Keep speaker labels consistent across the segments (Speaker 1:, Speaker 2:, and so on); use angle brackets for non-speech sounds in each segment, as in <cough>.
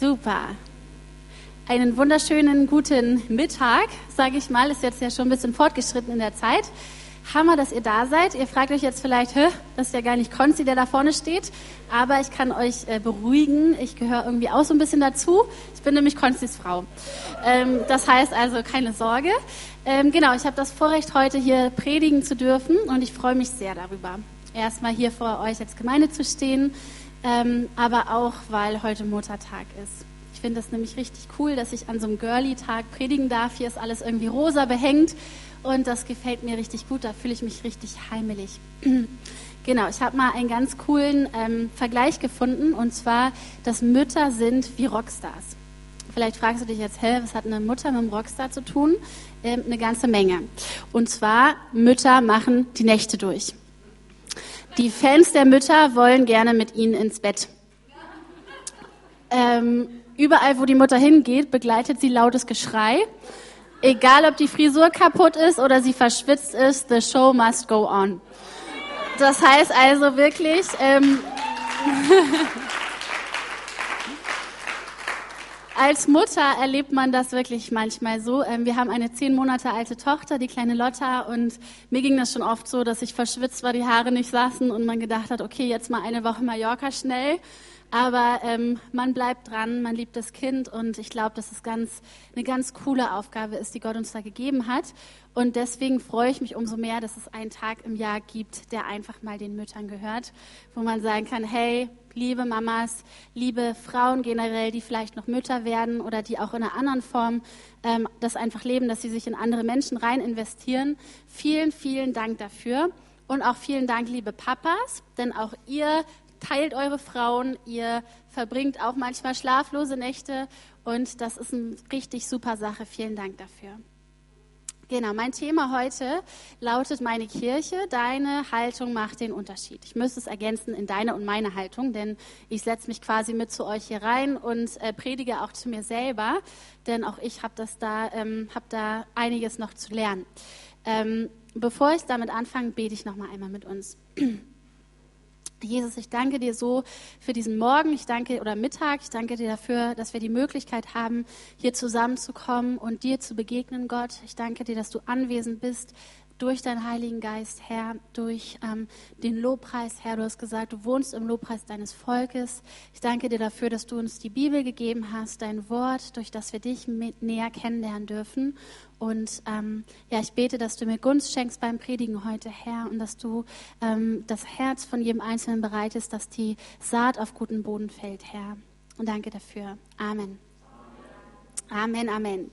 Speaker 1: Super. Einen wunderschönen guten Mittag, sage ich mal. Ist jetzt ja schon ein bisschen fortgeschritten in der Zeit. Hammer, dass ihr da seid. Ihr fragt euch jetzt vielleicht, Hä, das ist ja gar nicht Konzi, der da vorne steht. Aber ich kann euch äh, beruhigen. Ich gehöre irgendwie auch so ein bisschen dazu. Ich bin nämlich Konzis Frau. Ähm, das heißt also keine Sorge. Ähm, genau, ich habe das Vorrecht, heute hier predigen zu dürfen und ich freue mich sehr darüber. Erstmal hier vor euch als Gemeinde zu stehen, ähm, aber auch, weil heute Muttertag ist. Ich finde das nämlich richtig cool, dass ich an so einem Girly-Tag predigen darf. Hier ist alles irgendwie rosa behängt und das gefällt mir richtig gut. Da fühle ich mich richtig heimelig. <clears throat> genau, ich habe mal einen ganz coolen ähm, Vergleich gefunden und zwar, dass Mütter sind wie Rockstars. Vielleicht fragst du dich jetzt, hä, was hat eine Mutter mit einem Rockstar zu tun? Ähm, eine ganze Menge. Und zwar, Mütter machen die Nächte durch. Die Fans der Mütter wollen gerne mit ihnen ins Bett. Ähm, überall, wo die Mutter hingeht, begleitet sie lautes Geschrei. Egal, ob die Frisur kaputt ist oder sie verschwitzt ist, the show must go on. Das heißt also wirklich, ähm, <laughs> als Mutter erlebt man das wirklich manchmal so. Ähm, wir haben eine zehn Monate alte Tochter, die kleine Lotta, und mir ging das schon oft so, dass ich verschwitzt war, die Haare nicht saßen und man gedacht hat, okay, jetzt mal eine Woche Mallorca schnell. Aber ähm, man bleibt dran, man liebt das Kind und ich glaube, dass es ganz, eine ganz coole Aufgabe ist, die Gott uns da gegeben hat. Und deswegen freue ich mich umso mehr, dass es einen Tag im Jahr gibt, der einfach mal den Müttern gehört, wo man sagen kann, hey, liebe Mamas, liebe Frauen generell, die vielleicht noch Mütter werden oder die auch in einer anderen Form ähm, das einfach leben, dass sie sich in andere Menschen rein investieren. Vielen, vielen Dank dafür. Und auch vielen Dank, liebe Papas, denn auch ihr teilt eure Frauen, ihr verbringt auch manchmal schlaflose Nächte und das ist eine richtig super Sache. Vielen Dank dafür. Genau, mein Thema heute lautet meine Kirche. Deine Haltung macht den Unterschied. Ich müsste es ergänzen in deine und meine Haltung, denn ich setze mich quasi mit zu euch hier rein und äh, predige auch zu mir selber, denn auch ich habe da, ähm, habe da einiges noch zu lernen. Ähm, bevor ich damit anfange, bete ich noch mal einmal mit uns. <clears throat> Jesus, ich danke dir so für diesen Morgen, ich danke oder Mittag, ich danke dir dafür, dass wir die Möglichkeit haben, hier zusammenzukommen und dir zu begegnen, Gott. Ich danke dir, dass du anwesend bist, durch deinen Heiligen Geist, Herr, durch ähm, den Lobpreis, Herr. Du hast gesagt, du wohnst im Lobpreis deines Volkes. Ich danke dir dafür, dass du uns die Bibel gegeben hast, dein Wort, durch das wir dich näher kennenlernen dürfen. Und ähm, ja, ich bete, dass du mir Gunst schenkst beim Predigen heute, Herr, und dass du ähm, das Herz von jedem Einzelnen bereitest, dass die Saat auf guten Boden fällt, Herr. Und danke dafür. Amen. Amen, Amen.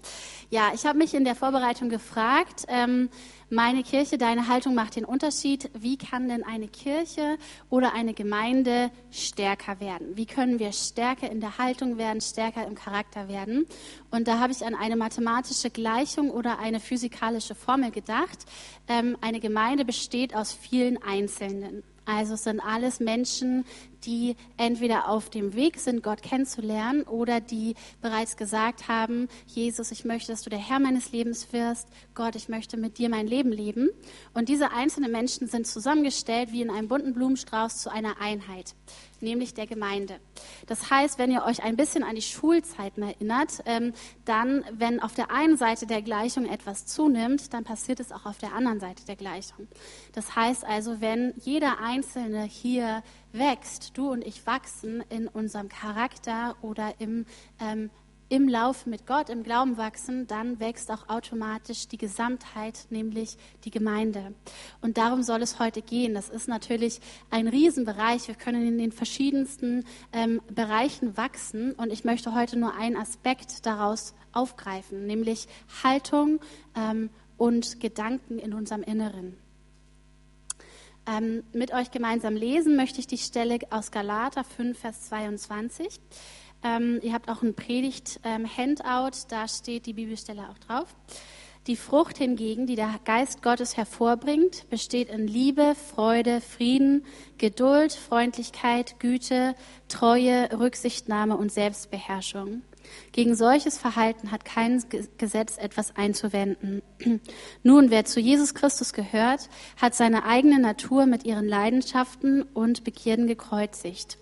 Speaker 1: Ja, ich habe mich in der Vorbereitung gefragt, ähm, meine Kirche, deine Haltung macht den Unterschied. Wie kann denn eine Kirche oder eine Gemeinde stärker werden? Wie können wir stärker in der Haltung werden, stärker im Charakter werden? Und da habe ich an eine mathematische Gleichung oder eine physikalische Formel gedacht. Ähm, eine Gemeinde besteht aus vielen Einzelnen. Also es sind alles Menschen, die entweder auf dem Weg sind, Gott kennenzulernen oder die bereits gesagt haben, Jesus, ich möchte, dass du der Herr meines Lebens wirst. Gott, ich möchte mit dir mein Leben leben. Und diese einzelnen Menschen sind zusammengestellt wie in einem bunten Blumenstrauß zu einer Einheit nämlich der Gemeinde. Das heißt, wenn ihr euch ein bisschen an die Schulzeiten erinnert, ähm, dann, wenn auf der einen Seite der Gleichung etwas zunimmt, dann passiert es auch auf der anderen Seite der Gleichung. Das heißt also, wenn jeder Einzelne hier wächst, du und ich wachsen in unserem Charakter oder im ähm, im Lauf mit Gott, im Glauben wachsen, dann wächst auch automatisch die Gesamtheit, nämlich die Gemeinde. Und darum soll es heute gehen. Das ist natürlich ein Riesenbereich. Wir können in den verschiedensten ähm, Bereichen wachsen. Und ich möchte heute nur einen Aspekt daraus aufgreifen, nämlich Haltung ähm, und Gedanken in unserem Inneren. Ähm, mit euch gemeinsam lesen möchte ich die Stelle aus Galater 5, Vers 22. Ähm, ihr habt auch ein Predigt-Handout, ähm, da steht die Bibelstelle auch drauf. Die Frucht hingegen, die der Geist Gottes hervorbringt, besteht in Liebe, Freude, Frieden, Geduld, Freundlichkeit, Güte, Treue, Rücksichtnahme und Selbstbeherrschung. Gegen solches Verhalten hat kein Gesetz etwas einzuwenden. <clears throat> Nun, wer zu Jesus Christus gehört, hat seine eigene Natur mit ihren Leidenschaften und Begierden gekreuzigt.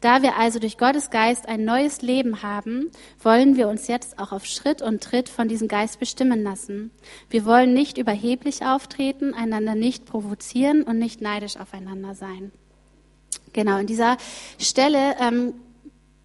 Speaker 1: Da wir also durch Gottes Geist ein neues Leben haben, wollen wir uns jetzt auch auf Schritt und Tritt von diesem Geist bestimmen lassen. Wir wollen nicht überheblich auftreten, einander nicht provozieren und nicht neidisch aufeinander sein. Genau, in dieser Stelle ähm,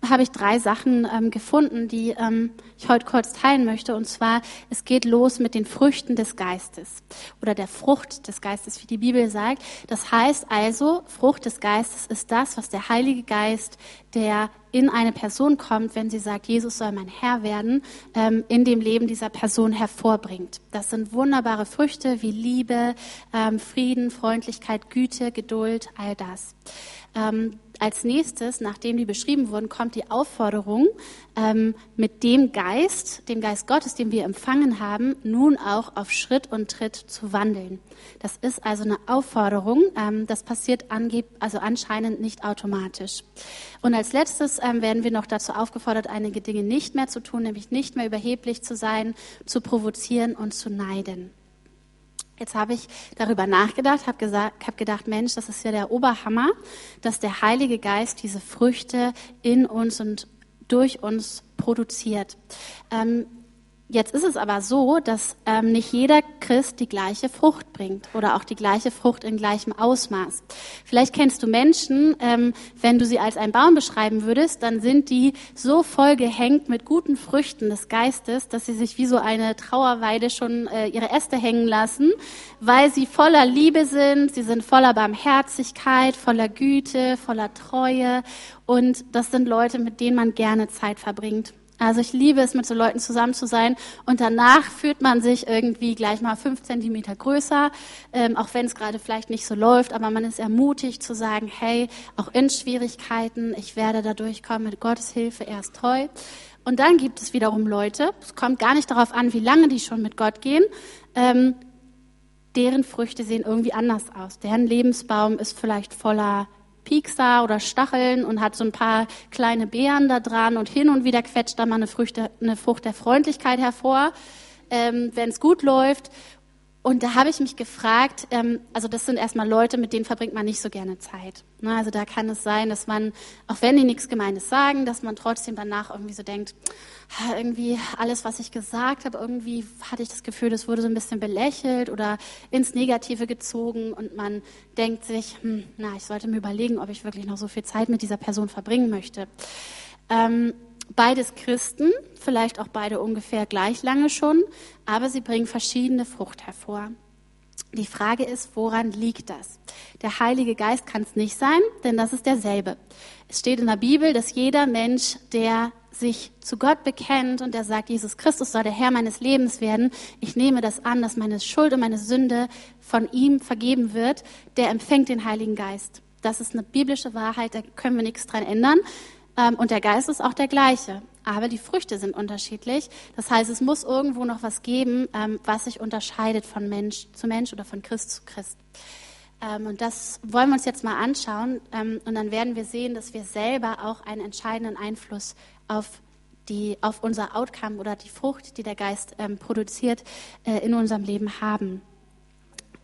Speaker 1: habe ich drei Sachen ähm, gefunden, die ähm, ich heute kurz teilen möchte. Und zwar, es geht los mit den Früchten des Geistes oder der Frucht des Geistes, wie die Bibel sagt. Das heißt also, Frucht des Geistes ist das, was der Heilige Geist, der in eine Person kommt, wenn sie sagt, Jesus soll mein Herr werden, ähm, in dem Leben dieser Person hervorbringt. Das sind wunderbare Früchte wie Liebe, ähm, Frieden, Freundlichkeit, Güte, Geduld, all das. Als nächstes, nachdem die beschrieben wurden, kommt die Aufforderung, ähm, mit dem Geist, dem Geist Gottes, den wir empfangen haben, nun auch auf Schritt und Tritt zu wandeln. Das ist also eine Aufforderung. Ähm, das passiert angeb also anscheinend nicht automatisch. Und als letztes ähm, werden wir noch dazu aufgefordert, einige Dinge nicht mehr zu tun, nämlich nicht mehr überheblich zu sein, zu provozieren und zu neiden. Jetzt habe ich darüber nachgedacht, habe hab gedacht, Mensch, das ist ja der Oberhammer, dass der Heilige Geist diese Früchte in uns und durch uns produziert. Ähm, Jetzt ist es aber so, dass ähm, nicht jeder Christ die gleiche Frucht bringt oder auch die gleiche Frucht in gleichem Ausmaß. Vielleicht kennst du Menschen, ähm, wenn du sie als einen Baum beschreiben würdest, dann sind die so voll gehängt mit guten Früchten des Geistes, dass sie sich wie so eine Trauerweide schon äh, ihre Äste hängen lassen, weil sie voller Liebe sind, sie sind voller Barmherzigkeit, voller Güte, voller Treue und das sind Leute, mit denen man gerne Zeit verbringt. Also ich liebe es, mit so Leuten zusammen zu sein und danach fühlt man sich irgendwie gleich mal fünf Zentimeter größer, ähm, auch wenn es gerade vielleicht nicht so läuft, aber man ist ermutigt zu sagen, hey, auch in Schwierigkeiten, ich werde da durchkommen mit Gottes Hilfe, er ist treu. Und dann gibt es wiederum Leute, es kommt gar nicht darauf an, wie lange die schon mit Gott gehen, ähm, deren Früchte sehen irgendwie anders aus. Deren Lebensbaum ist vielleicht voller Piekser oder Stacheln und hat so ein paar kleine Beeren da dran und hin und wieder quetscht da mal eine, Früchte, eine Frucht der Freundlichkeit hervor, ähm, wenn es gut läuft. Und da habe ich mich gefragt, ähm, also das sind erstmal Leute, mit denen verbringt man nicht so gerne Zeit. Ne? Also da kann es sein, dass man, auch wenn die nichts Gemeines sagen, dass man trotzdem danach irgendwie so denkt, irgendwie alles, was ich gesagt habe, irgendwie hatte ich das Gefühl, das wurde so ein bisschen belächelt oder ins Negative gezogen und man denkt sich, hm, na, ich sollte mir überlegen, ob ich wirklich noch so viel Zeit mit dieser Person verbringen möchte. Ähm, beides Christen, vielleicht auch beide ungefähr gleich lange schon, aber sie bringen verschiedene Frucht hervor. Die Frage ist, woran liegt das? Der Heilige Geist kann es nicht sein, denn das ist derselbe. Es steht in der Bibel, dass jeder Mensch, der sich zu Gott bekennt und der sagt, Jesus Christus soll der Herr meines Lebens werden, ich nehme das an, dass meine Schuld und meine Sünde von ihm vergeben wird, der empfängt den Heiligen Geist. Das ist eine biblische Wahrheit, da können wir nichts dran ändern. Ähm, und der Geist ist auch der gleiche. Aber die Früchte sind unterschiedlich. Das heißt, es muss irgendwo noch was geben, ähm, was sich unterscheidet von Mensch zu Mensch oder von Christ zu Christ. Ähm, und das wollen wir uns jetzt mal anschauen. Und dann werden wir sehen, dass wir selber auch einen entscheidenden Einfluss auf die, auf unser Outcome oder die Frucht, die der Geist produziert, äh, in unserem Leben haben.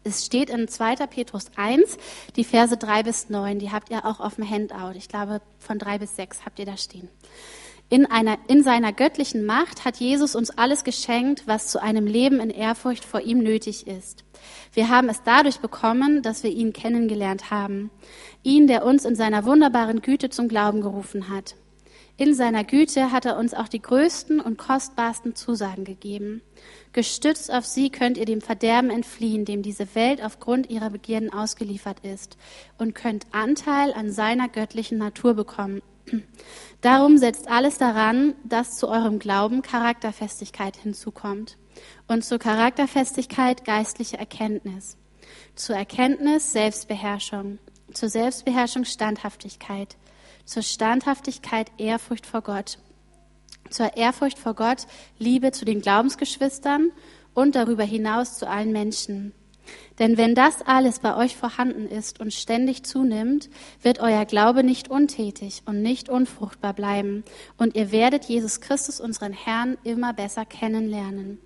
Speaker 1: Es steht in 2. Petrus 1, die Verse 3 bis 9, die habt ihr auch auf dem Handout. Ich glaube, von 3 bis 6 habt ihr da stehen. In, einer, in seiner göttlichen Macht hat Jesus uns alles geschenkt, was zu einem Leben in Ehrfurcht vor ihm nötig ist. Wir haben es dadurch bekommen, dass wir ihn kennengelernt haben. Ihn, der uns in seiner wunderbaren Güte zum Glauben gerufen hat. In seiner Güte hat er uns auch die größten und kostbarsten Zusagen gegeben. Gestützt auf sie könnt ihr dem Verderben entfliehen, dem diese Welt aufgrund ihrer Begierden ausgeliefert ist, und könnt Anteil an seiner göttlichen Natur bekommen. <clears throat> Darum setzt alles daran, dass zu eurem Glauben Charakterfestigkeit hinzukommt und zur Charakterfestigkeit geistliche Erkenntnis, zur Erkenntnis Selbstbeherrschung, zur Selbstbeherrschung Standhaftigkeit, zur Standhaftigkeit Ehrfurcht vor Gott zur Ehrfurcht vor Gott, Liebe zu den Glaubensgeschwistern und darüber hinaus zu allen Menschen. Denn wenn das alles bei euch vorhanden ist und ständig zunimmt, wird euer Glaube nicht untätig und nicht unfruchtbar bleiben, und ihr werdet Jesus Christus, unseren Herrn, immer besser kennenlernen.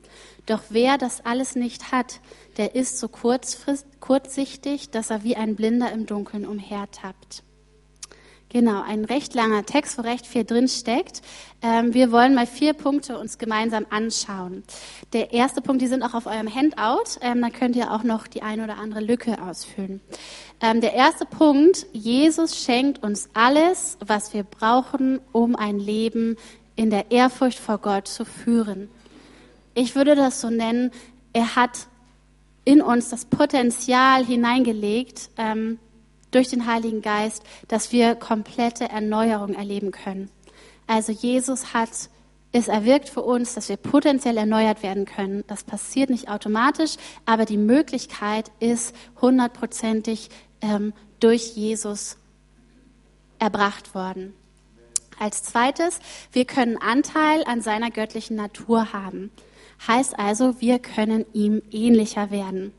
Speaker 1: Doch wer das alles nicht hat, der ist so kurzsichtig, dass er wie ein Blinder im Dunkeln umhertappt. Genau, ein recht langer Text, wo recht viel drin steckt. Ähm, wir wollen mal vier Punkte uns gemeinsam anschauen. Der erste Punkt, die sind auch auf eurem Handout. Ähm, da könnt ihr auch noch die eine oder andere Lücke ausfüllen. Ähm, der erste Punkt, Jesus schenkt uns alles, was wir brauchen, um ein Leben in der Ehrfurcht vor Gott zu führen. Ich würde das so nennen, er hat in uns das Potenzial hineingelegt, ähm, durch den Heiligen Geist, dass wir komplette Erneuerung erleben können. Also Jesus hat es erwirkt für uns, dass wir potenziell erneuert werden können. Das passiert nicht automatisch, aber die Möglichkeit ist hundertprozentig ähm, durch Jesus erbracht worden. Als zweites, wir können Anteil an seiner göttlichen Natur haben. Heißt also, wir können ihm ähnlicher werden.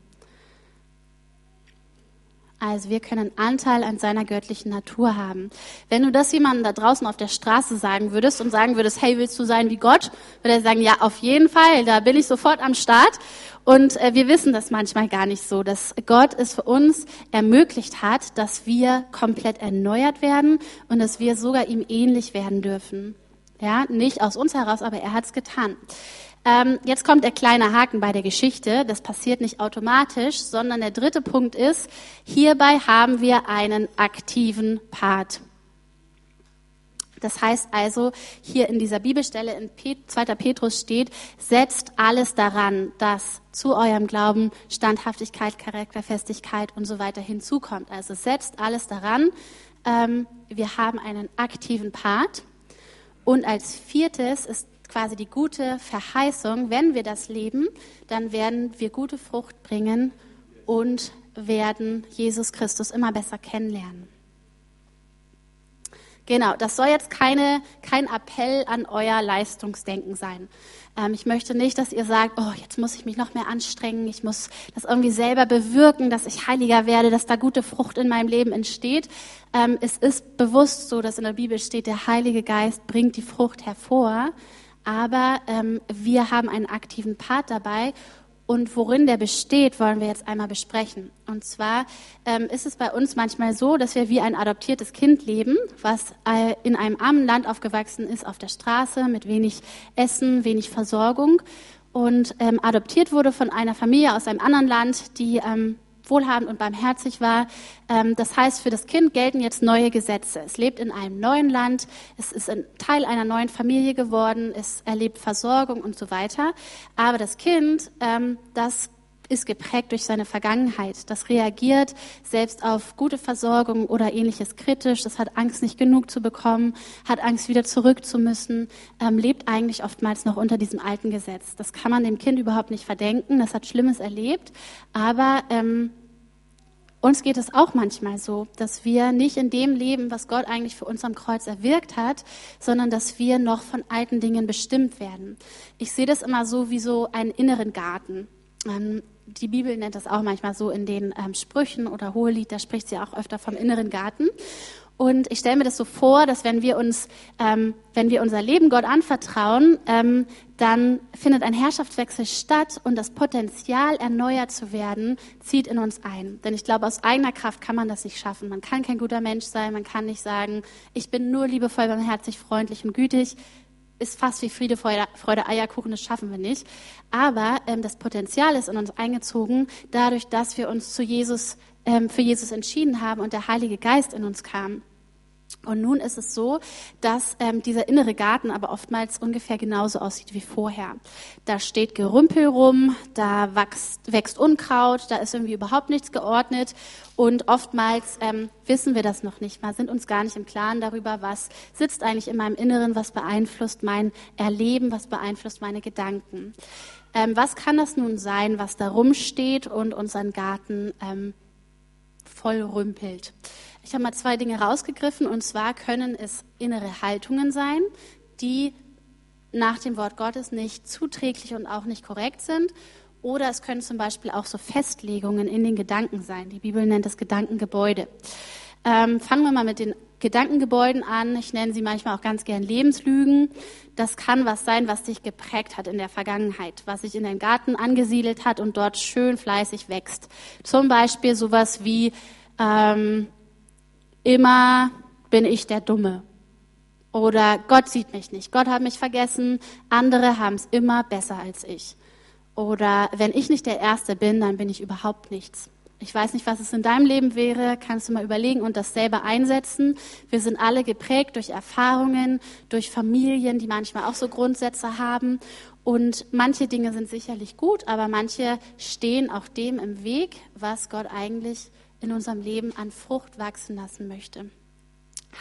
Speaker 1: Also wir können Anteil an seiner göttlichen Natur haben. Wenn du das jemandem da draußen auf der Straße sagen würdest und sagen würdest, hey, willst du sein wie Gott? Würde er sagen, ja, auf jeden Fall, da bin ich sofort am Start. Und äh, wir wissen das manchmal gar nicht so, dass Gott es für uns ermöglicht hat, dass wir komplett erneuert werden und dass wir sogar ihm ähnlich werden dürfen. Ja, nicht aus uns heraus, aber er hat es getan. Ähm, jetzt kommt der kleine Haken bei der Geschichte. Das passiert nicht automatisch, sondern der dritte Punkt ist, hierbei haben wir einen aktiven Part. Das heißt also, hier in dieser Bibelstelle in 2. Petrus steht, setzt alles daran, dass zu eurem Glauben Standhaftigkeit, Charakterfestigkeit und so weiter hinzukommt. Also setzt alles daran. Ähm, wir haben einen aktiven Part. Und als viertes ist quasi die gute Verheißung, wenn wir das leben, dann werden wir gute Frucht bringen und werden Jesus Christus immer besser kennenlernen. Genau, das soll jetzt keine, kein Appell an euer Leistungsdenken sein. Ähm, ich möchte nicht, dass ihr sagt, oh, jetzt muss ich mich noch mehr anstrengen, ich muss das irgendwie selber bewirken, dass ich heiliger werde, dass da gute Frucht in meinem Leben entsteht. Ähm, es ist bewusst so, dass in der Bibel steht, der Heilige Geist bringt die Frucht hervor aber ähm, wir haben einen aktiven Part dabei. Und worin der besteht, wollen wir jetzt einmal besprechen. Und zwar ähm, ist es bei uns manchmal so, dass wir wie ein adoptiertes Kind leben, was äh, in einem armen Land aufgewachsen ist, auf der Straße, mit wenig Essen, wenig Versorgung und ähm, adoptiert wurde von einer Familie aus einem anderen Land, die ähm, wohlhabend und barmherzig war. Ähm, das heißt, für das Kind gelten jetzt neue Gesetze. Es lebt in einem neuen Land, es ist ein Teil einer neuen Familie geworden, es erlebt Versorgung und so weiter. Aber das Kind, ähm, das ist geprägt durch seine Vergangenheit. Das reagiert selbst auf gute Versorgung oder ähnliches kritisch. Das hat Angst, nicht genug zu bekommen, hat Angst, wieder zurück zu müssen, ähm, lebt eigentlich oftmals noch unter diesem alten Gesetz. Das kann man dem Kind überhaupt nicht verdenken. Das hat Schlimmes erlebt. Aber ähm, uns geht es auch manchmal so, dass wir nicht in dem leben, was Gott eigentlich für uns am Kreuz erwirkt hat, sondern dass wir noch von alten Dingen bestimmt werden. Ich sehe das immer so wie so einen inneren Garten. Ähm, die Bibel nennt das auch manchmal so in den ähm, Sprüchen oder Hohelied, da spricht sie auch öfter vom inneren Garten. Und ich stelle mir das so vor, dass wenn wir uns, ähm, wenn wir unser Leben Gott anvertrauen, ähm, dann findet ein Herrschaftswechsel statt und das Potenzial, erneuert zu werden, zieht in uns ein. Denn ich glaube, aus eigener Kraft kann man das nicht schaffen. Man kann kein guter Mensch sein, man kann nicht sagen, ich bin nur liebevoll, barmherzig, freundlich und gütig ist fast wie Friede, Freude, Freude Eierkuchen, das schaffen wir nicht. Aber ähm, das Potenzial ist in uns eingezogen, dadurch, dass wir uns zu Jesus, für Jesus entschieden haben und der Heilige Geist in uns kam. Und nun ist es so, dass ähm, dieser innere Garten aber oftmals ungefähr genauso aussieht wie vorher. Da steht Gerümpel rum, da wächst, wächst Unkraut, da ist irgendwie überhaupt nichts geordnet. Und oftmals ähm, wissen wir das noch nicht mal, sind uns gar nicht im Klaren darüber, was sitzt eigentlich in meinem Inneren, was beeinflusst mein Erleben, was beeinflusst meine Gedanken. Ähm, was kann das nun sein, was da rumsteht und unseren Garten ähm, voll rümpelt? Ich habe mal zwei Dinge rausgegriffen und zwar können es innere Haltungen sein, die nach dem Wort Gottes nicht zuträglich und auch nicht korrekt sind. Oder es können zum Beispiel auch so Festlegungen in den Gedanken sein. Die Bibel nennt das Gedankengebäude. Ähm, fangen wir mal mit den Gedankengebäuden an. Ich nenne sie manchmal auch ganz gern Lebenslügen. Das kann was sein, was dich geprägt hat in der Vergangenheit, was sich in deinen Garten angesiedelt hat und dort schön fleißig wächst. Zum Beispiel sowas wie, ähm, immer bin ich der Dumme. Oder Gott sieht mich nicht, Gott hat mich vergessen, andere haben es immer besser als ich. Oder wenn ich nicht der Erste bin, dann bin ich überhaupt nichts. Ich weiß nicht, was es in deinem Leben wäre, kannst du mal überlegen und das selber einsetzen. Wir sind alle geprägt durch Erfahrungen, durch Familien, die manchmal auch so Grundsätze haben. Und manche Dinge sind sicherlich gut, aber manche stehen auch dem im Weg, was Gott eigentlich in unserem Leben an Frucht wachsen lassen möchte.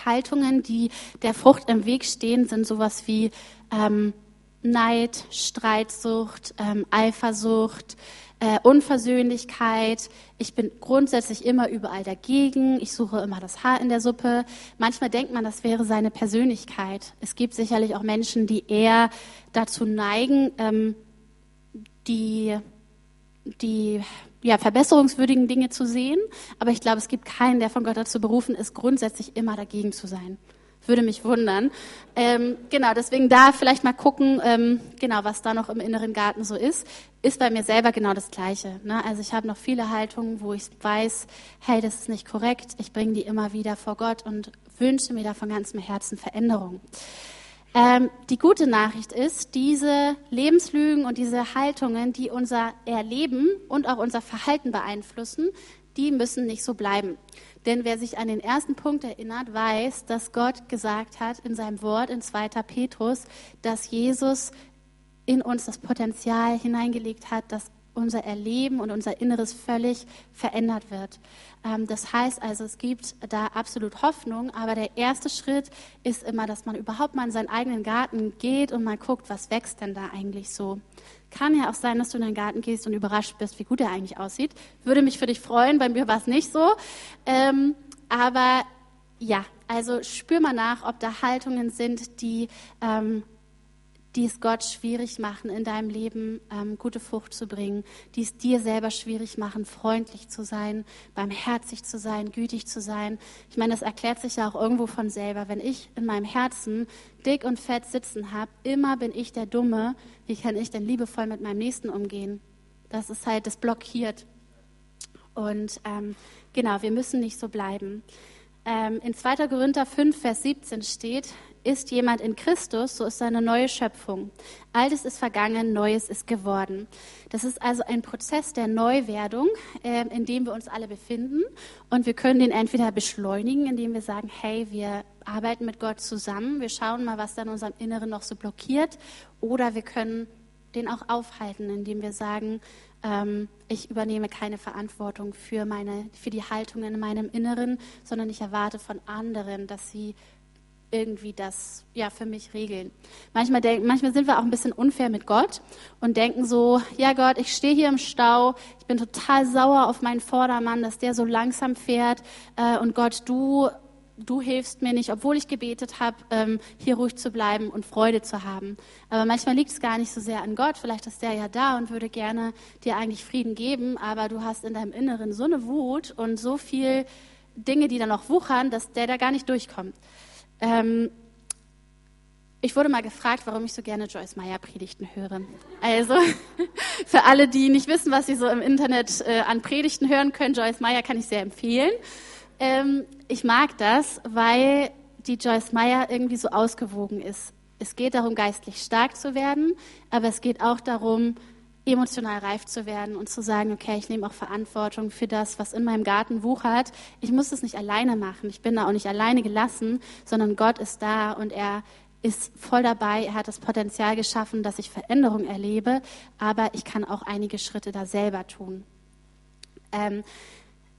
Speaker 1: Haltungen, die der Frucht im Weg stehen, sind sowas wie ähm, Neid, Streitsucht, ähm, Eifersucht, äh, Unversöhnlichkeit. Ich bin grundsätzlich immer überall dagegen. Ich suche immer das Haar in der Suppe. Manchmal denkt man, das wäre seine Persönlichkeit. Es gibt sicherlich auch Menschen, die eher dazu neigen, ähm, die, die ja, verbesserungswürdigen Dinge zu sehen. Aber ich glaube, es gibt keinen, der von Gott dazu berufen ist, grundsätzlich immer dagegen zu sein. Würde mich wundern. Ähm, genau, deswegen da vielleicht mal gucken, ähm, genau, was da noch im inneren Garten so ist. Ist bei mir selber genau das Gleiche. Ne? Also ich habe noch viele Haltungen, wo ich weiß, hey, das ist nicht korrekt. Ich bringe die immer wieder vor Gott und wünsche mir da von ganzem Herzen Veränderung. Ähm, die gute Nachricht ist, diese Lebenslügen und diese Haltungen, die unser Erleben und auch unser Verhalten beeinflussen, die müssen nicht so bleiben. Denn wer sich an den ersten Punkt erinnert, weiß, dass Gott gesagt hat in seinem Wort in 2. Petrus, dass Jesus in uns das Potenzial hineingelegt hat, dass unser Erleben und unser Inneres völlig verändert wird. Ähm, das heißt also, es gibt da absolut Hoffnung, aber der erste Schritt ist immer, dass man überhaupt mal in seinen eigenen Garten geht und mal guckt, was wächst denn da eigentlich so. Kann ja auch sein, dass du in den Garten gehst und überrascht bist, wie gut er eigentlich aussieht. Würde mich für dich freuen, bei mir war es nicht so. Ähm, aber ja, also spür mal nach, ob da Haltungen sind, die ähm, die es Gott schwierig machen, in deinem Leben ähm, gute Frucht zu bringen, die es dir selber schwierig machen, freundlich zu sein, barmherzig zu sein, gütig zu sein. Ich meine, das erklärt sich ja auch irgendwo von selber. Wenn ich in meinem Herzen dick und fett sitzen habe, immer bin ich der Dumme, wie kann ich denn liebevoll mit meinem Nächsten umgehen? Das ist halt, das blockiert. Und ähm, genau, wir müssen nicht so bleiben. Ähm, in 2. Korinther 5, Vers 17 steht, ist jemand in Christus, so ist seine neue Schöpfung. Altes ist vergangen, Neues ist geworden. Das ist also ein Prozess der Neuwerdung, äh, in dem wir uns alle befinden. Und wir können den entweder beschleunigen, indem wir sagen, hey, wir arbeiten mit Gott zusammen, wir schauen mal, was da in unserem Inneren noch so blockiert. Oder wir können den auch aufhalten, indem wir sagen, ähm, ich übernehme keine Verantwortung für, meine, für die Haltung in meinem Inneren, sondern ich erwarte von anderen, dass sie irgendwie das ja für mich regeln. Manchmal, denk, manchmal sind wir auch ein bisschen unfair mit Gott und denken so, ja Gott, ich stehe hier im Stau, ich bin total sauer auf meinen Vordermann, dass der so langsam fährt äh, und Gott, du du hilfst mir nicht, obwohl ich gebetet habe, ähm, hier ruhig zu bleiben und Freude zu haben. Aber manchmal liegt es gar nicht so sehr an Gott. Vielleicht ist der ja da und würde gerne dir eigentlich Frieden geben, aber du hast in deinem Inneren so eine Wut und so viel Dinge, die da noch wuchern, dass der da gar nicht durchkommt. Ähm, ich wurde mal gefragt, warum ich so gerne Joyce Meyer Predigten höre. Also <laughs> für alle, die nicht wissen, was sie so im Internet äh, an Predigten hören können, Joyce Meyer kann ich sehr empfehlen. Ähm, ich mag das, weil die Joyce Meyer irgendwie so ausgewogen ist. Es geht darum, geistlich stark zu werden, aber es geht auch darum, emotional reif zu werden und zu sagen, okay, ich nehme auch Verantwortung für das, was in meinem Garten wuchert. Ich muss es nicht alleine machen. Ich bin da auch nicht alleine gelassen, sondern Gott ist da und er ist voll dabei. Er hat das Potenzial geschaffen, dass ich Veränderung erlebe, aber ich kann auch einige Schritte da selber tun. Ähm,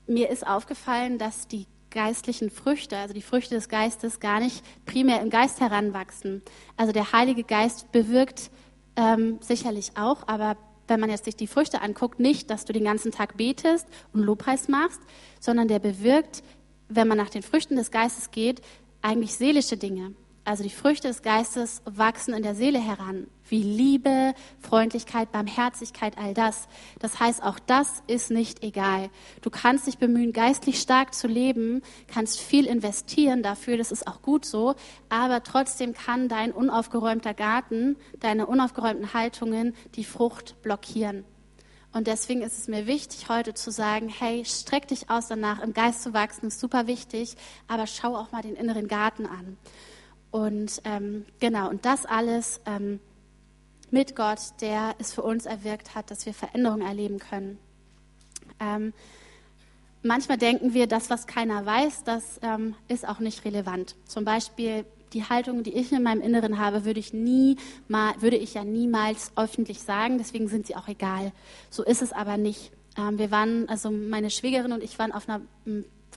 Speaker 1: mir ist aufgefallen, dass die geistlichen Früchte, also die Früchte des Geistes, gar nicht primär im Geist heranwachsen. Also der Heilige Geist bewirkt ähm, sicherlich auch, aber wenn man jetzt sich die Früchte anguckt, nicht, dass du den ganzen Tag betest und Lobpreis machst, sondern der bewirkt, wenn man nach den Früchten des Geistes geht, eigentlich seelische Dinge. Also die Früchte des Geistes wachsen in der Seele heran, wie Liebe, Freundlichkeit, Barmherzigkeit, all das. Das heißt, auch das ist nicht egal. Du kannst dich bemühen, geistlich stark zu leben, kannst viel investieren dafür, das ist auch gut so, aber trotzdem kann dein unaufgeräumter Garten, deine unaufgeräumten Haltungen die Frucht blockieren. Und deswegen ist es mir wichtig, heute zu sagen, hey, streck dich aus danach, im Geist zu wachsen, ist super wichtig, aber schau auch mal den inneren Garten an. Und ähm, genau, und das alles ähm, mit Gott, der es für uns erwirkt hat, dass wir Veränderungen erleben können. Ähm, manchmal denken wir, das, was keiner weiß, das ähm, ist auch nicht relevant. Zum Beispiel die Haltung, die ich in meinem Inneren habe, würde ich nie mal, würde ich ja niemals öffentlich sagen. Deswegen sind sie auch egal. So ist es aber nicht. Ähm, wir waren, also meine Schwägerin und ich waren auf einer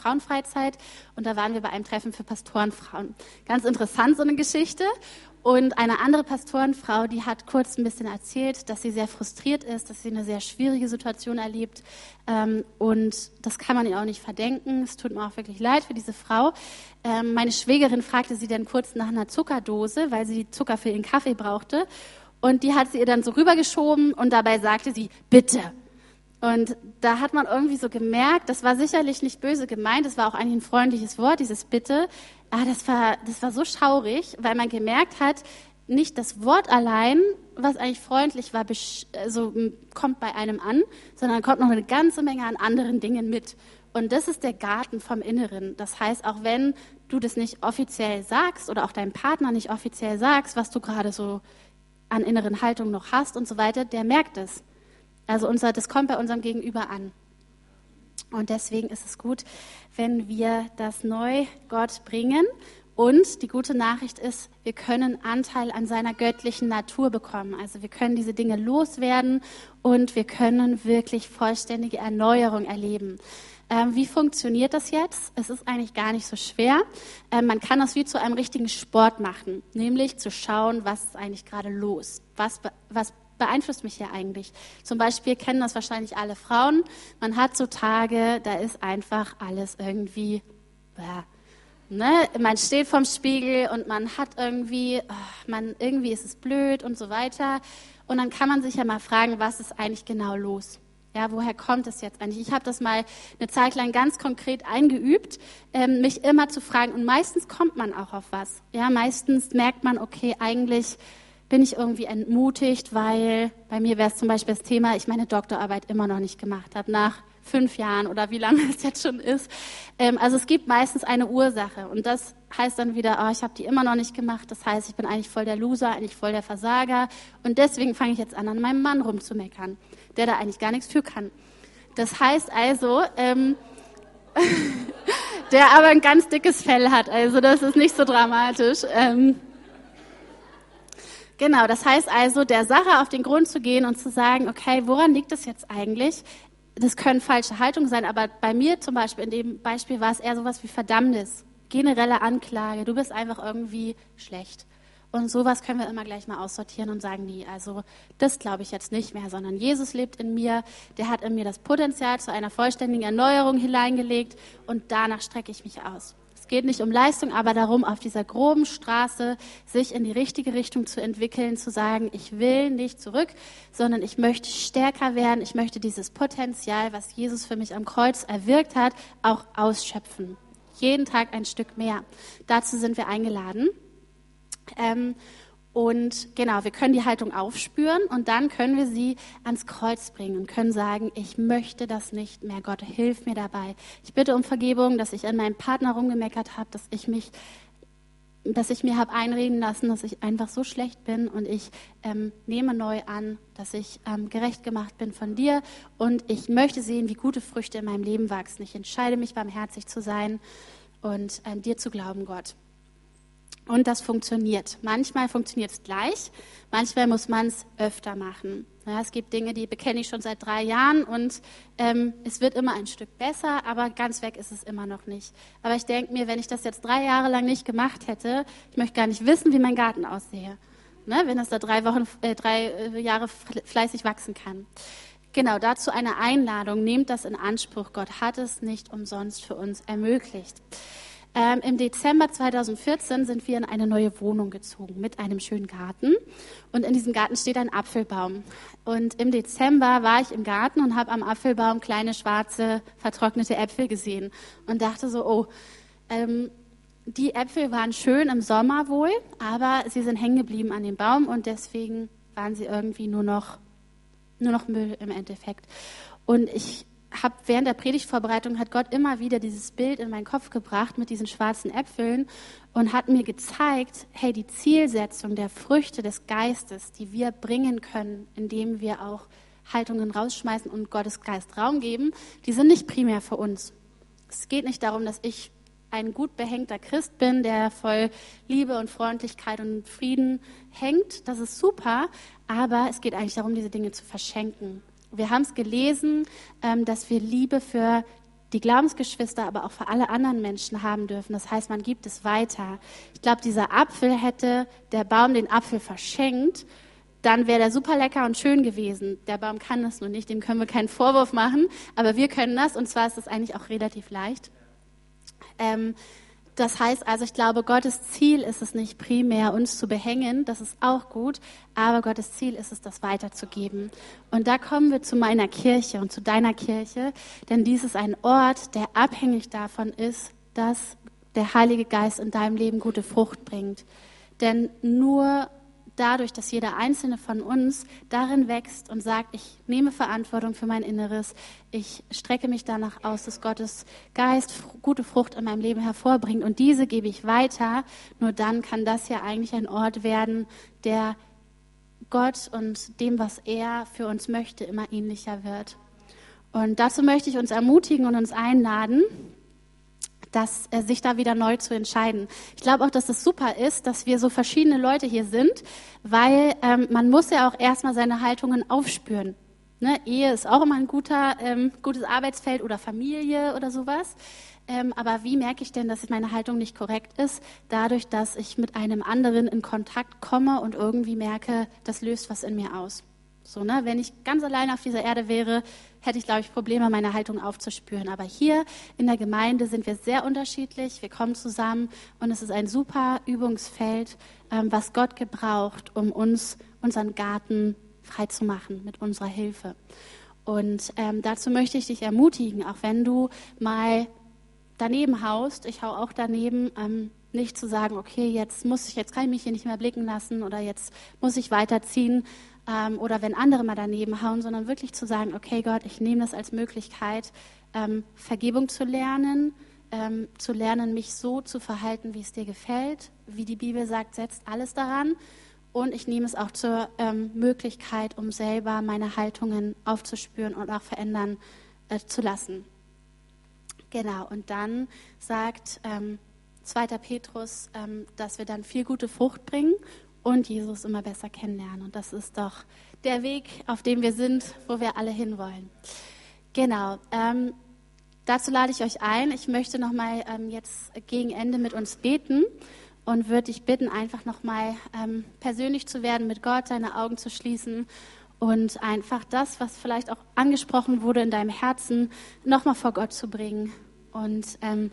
Speaker 1: Frauenfreizeit und da waren wir bei einem Treffen für Pastorenfrauen. Ganz interessant so eine Geschte. Und eine andere Pastorenfrau, die hat kurz ein bisschen erzählt, dass sie sehr frustriert ist, dass sie eine sehr schwierige Situation erlebt. Ähm, und das kann man ihr auch nicht verdenken. Es tut mir auch wirklich leid für diese Frau. Ähm, meine Schwägerin fragte sie dann kurz nach einer Zuckerdose, weil sie Zucker für ihren Kaffee brauchte. Und die hat sie ihr dann so rübergeschoben und dabei sagte sie, bitte. Und da hat man irgendwie so gemerkt, das war sicherlich nicht böse gemeint, das war auch eigentlich ein freundliches Wort, dieses Bitte. Aber das war, das war so schaurig, weil man gemerkt hat, nicht das Wort allein, was eigentlich freundlich war, also kommt bei einem an, sondern kommt noch eine ganze Menge an anderen Dingen mit. Und das ist der Garten vom Inneren. Das heißt, auch wenn du das nicht offiziell sagst oder auch deinem Partner nicht offiziell sagst, was du gerade so an inneren Haltung noch hast und so weiter, der merkt es. Also unser, das kommt bei unserem Gegenüber an. Und deswegen ist es gut, wenn wir das neu Gott bringen. Und die gute Nachricht ist, wir können Anteil an seiner göttlichen Natur bekommen. Also wir können diese Dinge loswerden und wir können wirklich vollständige Erneuerung erleben. Ähm, wie funktioniert das jetzt? Es ist eigentlich gar nicht so schwer. Ähm, man kann das wie zu einem richtigen Sport machen, nämlich zu schauen, was ist eigentlich gerade los? Was, was beeinflusst mich hier eigentlich? Zum Beispiel kennen das wahrscheinlich alle Frauen. Man hat so Tage, da ist einfach alles irgendwie, bäh. Ne? man steht vorm Spiegel und man hat irgendwie, oh, man, irgendwie ist es blöd und so weiter. Und dann kann man sich ja mal fragen, was ist eigentlich genau los? Ja, woher kommt es jetzt eigentlich? Ich habe das mal eine Zeit lang ganz konkret eingeübt, ähm, mich immer zu fragen. Und meistens kommt man auch auf was. Ja, meistens merkt man, okay, eigentlich bin ich irgendwie entmutigt, weil bei mir wäre es zum Beispiel das Thema, ich meine Doktorarbeit immer noch nicht gemacht habe, nach fünf Jahren oder wie lange <laughs> es jetzt schon ist. Ähm, also es gibt meistens eine Ursache und das heißt dann wieder, oh, ich habe die immer noch nicht gemacht. Das heißt, ich bin eigentlich voll der Loser, eigentlich voll der Versager und deswegen fange ich jetzt an, an meinem Mann rumzumeckern, der da eigentlich gar nichts für kann. Das heißt also, ähm, <laughs> der aber ein ganz dickes Fell hat, also das ist nicht so dramatisch. Ähm, Genau, das heißt also, der Sache auf den Grund zu gehen und zu sagen, okay, woran liegt es jetzt eigentlich? Das können falsche Haltungen sein, aber bei mir zum Beispiel, in dem Beispiel war es eher sowas wie Verdammnis, generelle Anklage, du bist einfach irgendwie schlecht. Und sowas können wir immer gleich mal aussortieren und sagen, nee, also das glaube ich jetzt nicht mehr, sondern Jesus lebt in mir, der hat in mir das Potenzial zu einer vollständigen Erneuerung hineingelegt und danach strecke ich mich aus geht nicht um Leistung, aber darum, auf dieser groben Straße sich in die richtige Richtung zu entwickeln, zu sagen, ich will nicht zurück, sondern ich möchte stärker werden, ich möchte dieses Potenzial, was Jesus für mich am Kreuz erwirkt hat, auch ausschöpfen. Jeden Tag ein Stück mehr. Dazu sind wir eingeladen. Ähm, und genau, wir können die Haltung aufspüren und dann können wir sie ans Kreuz bringen und können sagen, ich möchte das nicht mehr. Gott, hilf mir dabei. Ich bitte um Vergebung, dass ich an meinem Partner rumgemeckert habe, dass ich mich, dass ich mir habe einreden lassen, dass ich einfach so schlecht bin und ich ähm, nehme neu an, dass ich ähm, gerecht gemacht bin von dir und ich möchte sehen, wie gute Früchte in meinem Leben wachsen. Ich entscheide mich, barmherzig zu sein und an dir zu glauben, Gott. Und das funktioniert. Manchmal funktioniert es gleich, manchmal muss man es öfter machen. Ja, es gibt Dinge, die bekenne ich schon seit drei Jahren und ähm, es wird immer ein Stück besser, aber ganz weg ist es immer noch nicht. Aber ich denke mir, wenn ich das jetzt drei Jahre lang nicht gemacht hätte, ich möchte gar nicht wissen, wie mein Garten aussehe. Ne, wenn das da drei, Wochen, äh, drei äh, Jahre fleißig wachsen kann. Genau, dazu eine Einladung. Nehmt das in Anspruch. Gott hat es nicht umsonst für uns ermöglicht. Ähm, Im Dezember 2014 sind wir in eine neue Wohnung gezogen mit einem schönen Garten. Und in diesem Garten steht ein Apfelbaum. Und im Dezember war ich im Garten und habe am Apfelbaum kleine schwarze vertrocknete Äpfel gesehen und dachte so, oh, ähm, die Äpfel waren schön im Sommer wohl, aber sie sind hängen geblieben an dem Baum und deswegen waren sie irgendwie nur noch nur noch Müll im Endeffekt. Und ich habe während der Predigtvorbereitung hat Gott immer wieder dieses Bild in meinen Kopf gebracht mit diesen schwarzen Äpfeln und hat mir gezeigt, hey, die Zielsetzung der Früchte des Geistes, die wir bringen können, indem wir auch Haltungen rausschmeißen und Gottes Geist Raum geben, die sind nicht primär für uns. Es geht nicht darum, dass ich ein gut behängter Christ bin, der voll Liebe und Freundlichkeit und Frieden hängt. Das ist super, aber es geht eigentlich darum, diese Dinge zu verschenken. Wir haben es gelesen, ähm, dass wir Liebe für die Glaubensgeschwister, aber auch für alle anderen Menschen haben dürfen. Das heißt, man gibt es weiter. Ich glaube, dieser Apfel hätte der Baum den Apfel verschenkt, dann wäre der super lecker und schön gewesen. Der Baum kann das nur nicht, dem können wir keinen Vorwurf machen, aber wir können das und zwar ist es eigentlich auch relativ leicht. Ähm, das heißt also, ich glaube, Gottes Ziel ist es nicht primär, uns zu behängen, das ist auch gut, aber Gottes Ziel ist es, das weiterzugeben. Und da kommen wir zu meiner Kirche und zu deiner Kirche, denn dies ist ein Ort, der abhängig davon ist, dass der Heilige Geist in deinem Leben gute Frucht bringt. Denn nur dadurch, dass jeder einzelne von uns darin wächst und sagt, ich nehme Verantwortung für mein Inneres, ich strecke mich danach aus, dass Gottes Geist gute Frucht in meinem Leben hervorbringt und diese gebe ich weiter, nur dann kann das ja eigentlich ein Ort werden, der Gott und dem, was er für uns möchte, immer ähnlicher wird. Und dazu möchte ich uns ermutigen und uns einladen, dass äh, sich da wieder neu zu entscheiden. Ich glaube auch, dass es super ist, dass wir so verschiedene Leute hier sind, weil ähm, man muss ja auch erstmal seine Haltungen aufspüren. Ne? Ehe ist auch immer ein guter, ähm, gutes Arbeitsfeld oder Familie oder sowas. Ähm, aber wie merke ich denn, dass meine Haltung nicht korrekt ist? Dadurch, dass ich mit einem anderen in Kontakt komme und irgendwie merke, das löst was in mir aus. So, ne? Wenn ich ganz allein auf dieser Erde wäre, hätte ich, glaube ich, Probleme, meine Haltung aufzuspüren. Aber hier in der Gemeinde sind wir sehr unterschiedlich. Wir kommen zusammen und es ist ein super Übungsfeld, ähm, was Gott gebraucht, um uns unseren Garten freizumachen mit unserer Hilfe. Und ähm, dazu möchte ich dich ermutigen, auch wenn du mal daneben haust, ich hau auch daneben, ähm, nicht zu sagen, okay, jetzt muss ich, jetzt kann ich mich hier nicht mehr blicken lassen oder jetzt muss ich weiterziehen, ähm, oder wenn andere mal daneben hauen, sondern wirklich zu sagen, okay Gott, ich nehme das als Möglichkeit, ähm, Vergebung zu lernen, ähm, zu lernen, mich so zu verhalten, wie es dir gefällt. Wie die Bibel sagt, setzt alles daran. Und ich nehme es auch zur ähm, Möglichkeit, um selber meine Haltungen aufzuspüren und auch verändern äh, zu lassen. Genau, und dann sagt ähm, 2. Petrus, ähm, dass wir dann viel gute Frucht bringen und Jesus immer besser kennenlernen. Und das ist doch der Weg, auf dem wir sind, wo wir alle hinwollen. Genau. Ähm, dazu lade ich euch ein. Ich möchte noch mal ähm, jetzt gegen Ende mit uns beten und würde dich bitten, einfach noch mal ähm, persönlich zu werden mit Gott, deine Augen zu schließen und einfach das, was vielleicht auch angesprochen wurde in deinem Herzen, noch mal vor Gott zu bringen. Und ähm,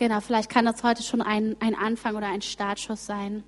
Speaker 1: genau, vielleicht kann das heute schon ein, ein Anfang oder ein Startschuss sein.